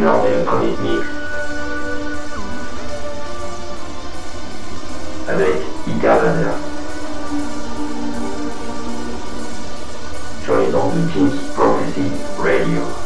jardin primitif. Avec Icarlander. Sur les ondes de Pink Prophecy Radio.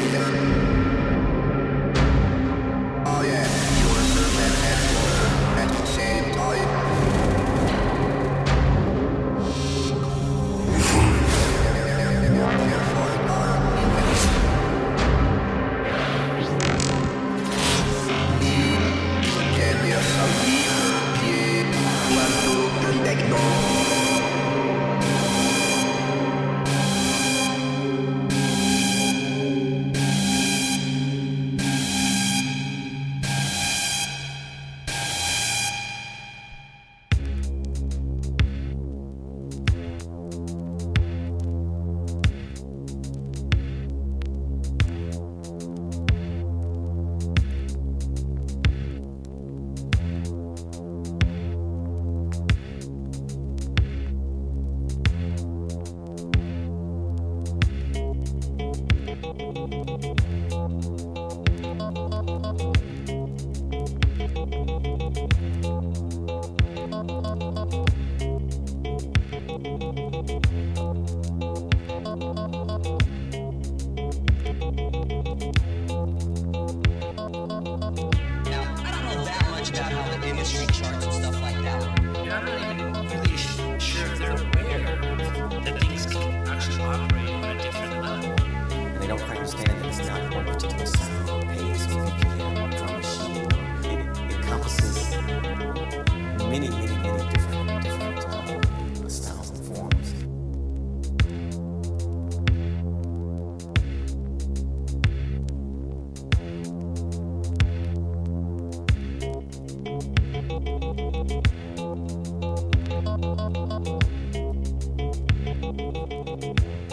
Amen. Thank you.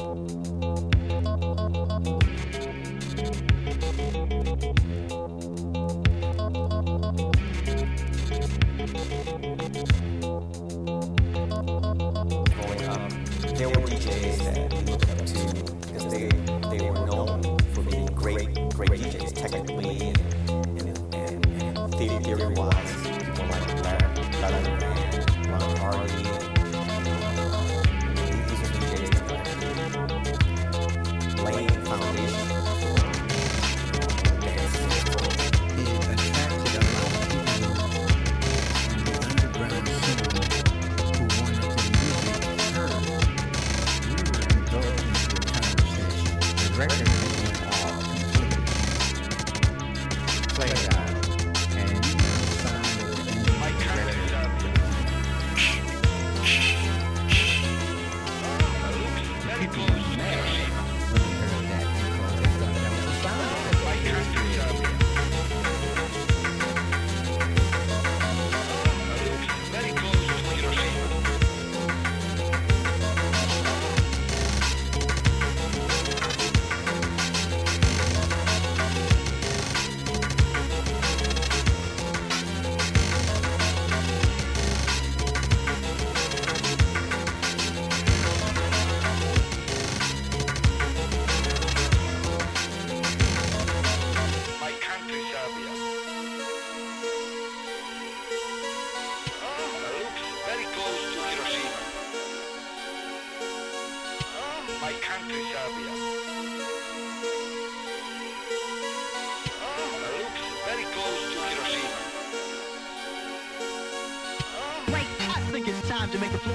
to make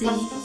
Prophecy.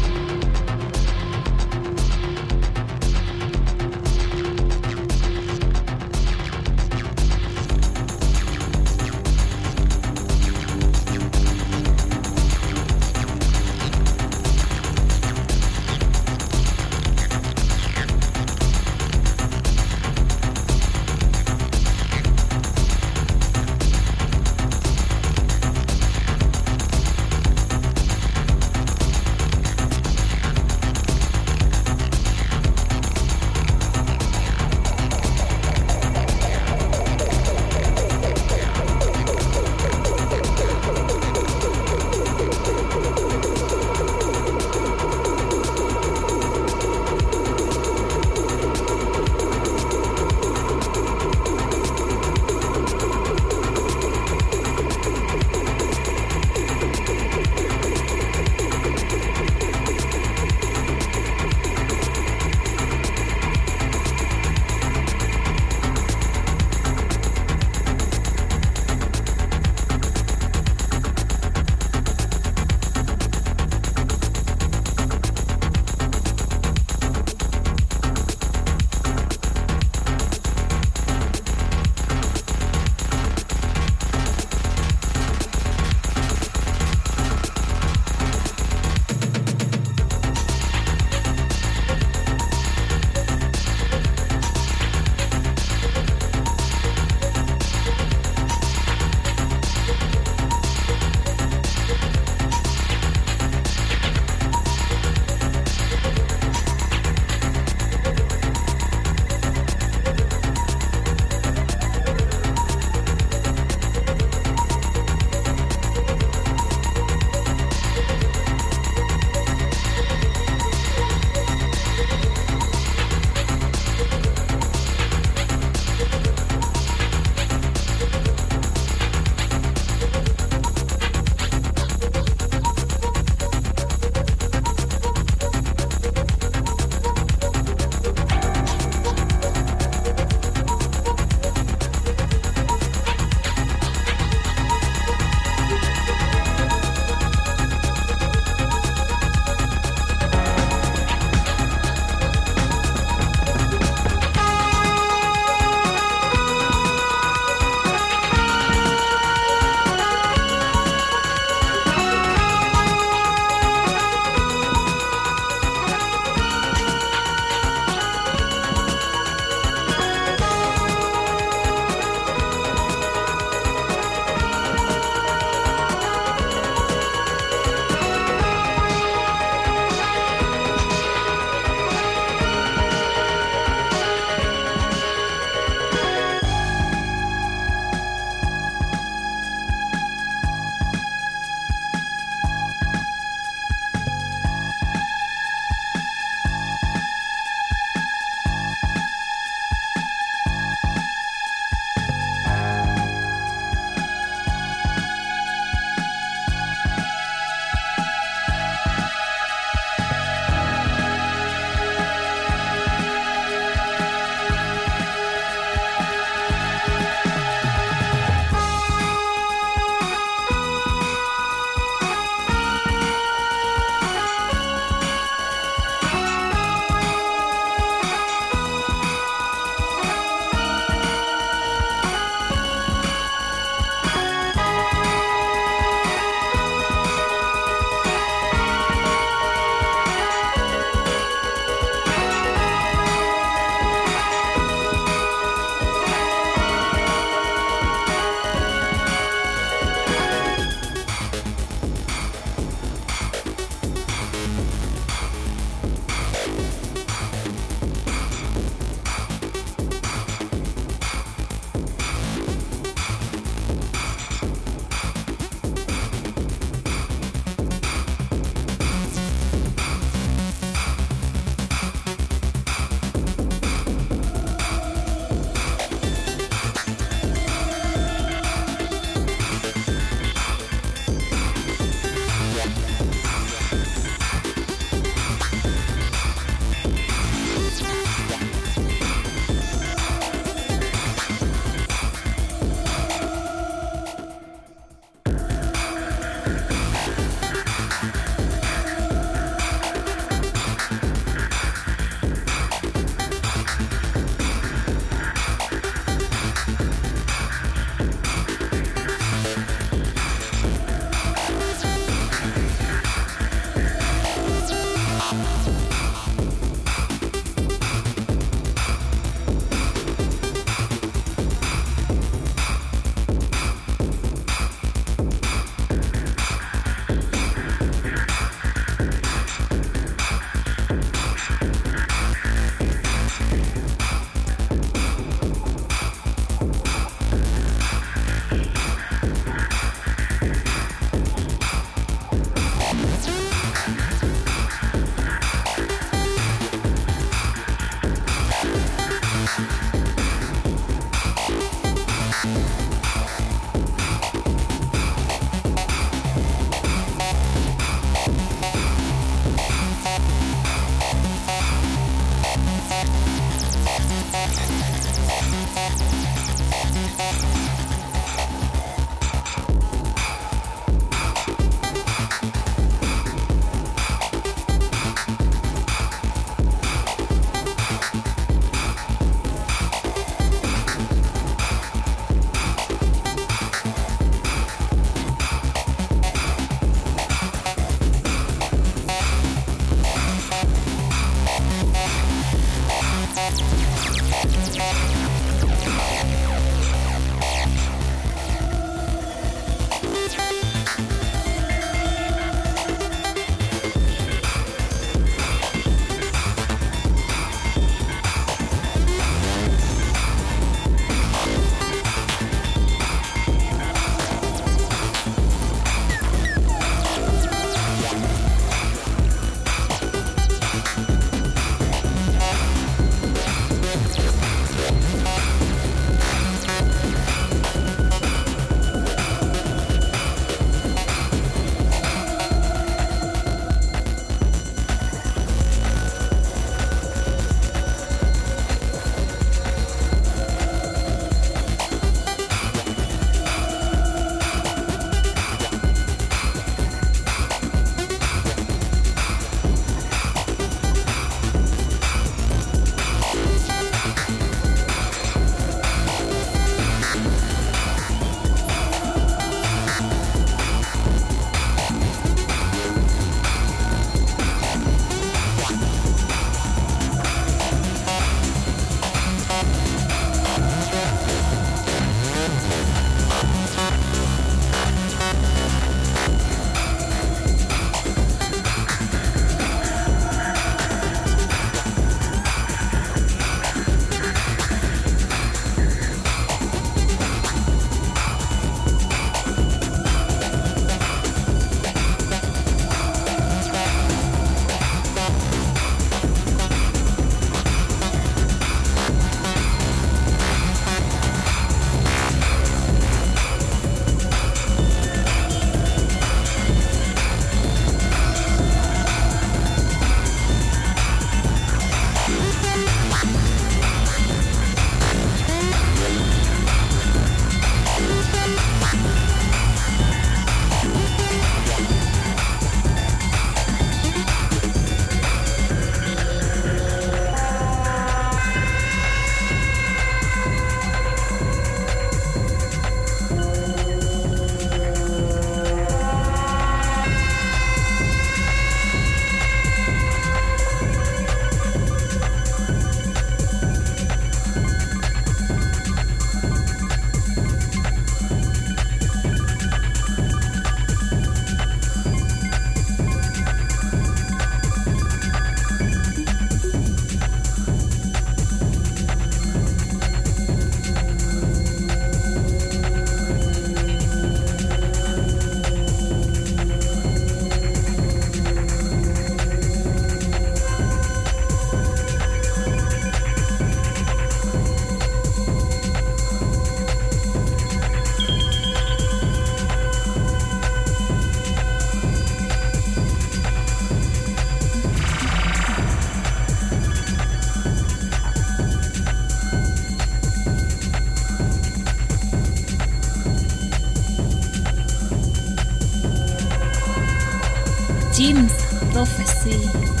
Jim's Prophecy.